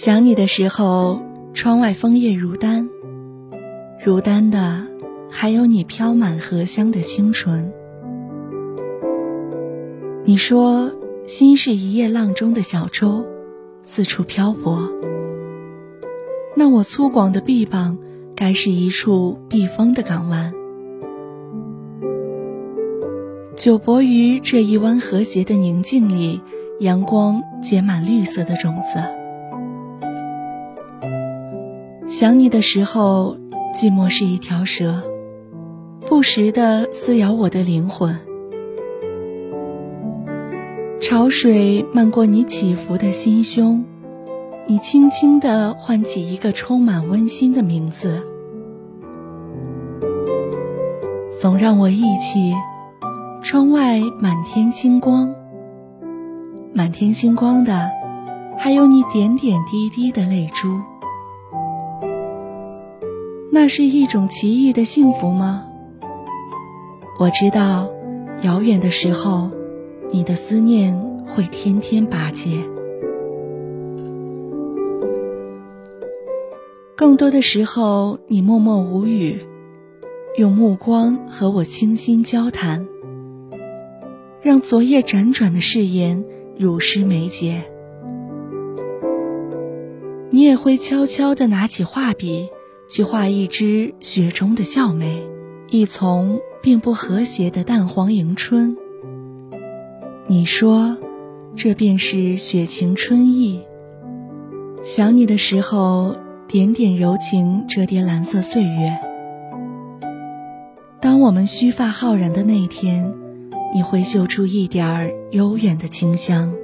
想你的时候，窗外枫叶如丹，如丹的还有你飘满荷香的清纯。你说，心是一叶浪中的小舟，四处漂泊。那我粗犷的臂膀，该是一处避风的港湾。久泊于这一湾和谐的宁静里，阳光结满绿色的种子。想你的时候，寂寞是一条蛇，不时的撕咬我的灵魂。潮水漫过你起伏的心胸，你轻轻的唤起一个充满温馨的名字，总让我忆起窗外满天星光。满天星光的，还有你点点滴滴的泪珠。那是一种奇异的幸福吗？我知道，遥远的时候，你的思念会天天巴结；更多的时候，你默默无语，用目光和我倾心交谈，让昨夜辗转的誓言如诗眉睫。你也会悄悄地拿起画笔。去画一只雪中的笑眉，一丛并不和谐的淡黄迎春。你说，这便是雪晴春意。想你的时候，点点柔情折叠蓝色岁月。当我们须发浩然的那天，你会嗅出一点儿悠远的清香。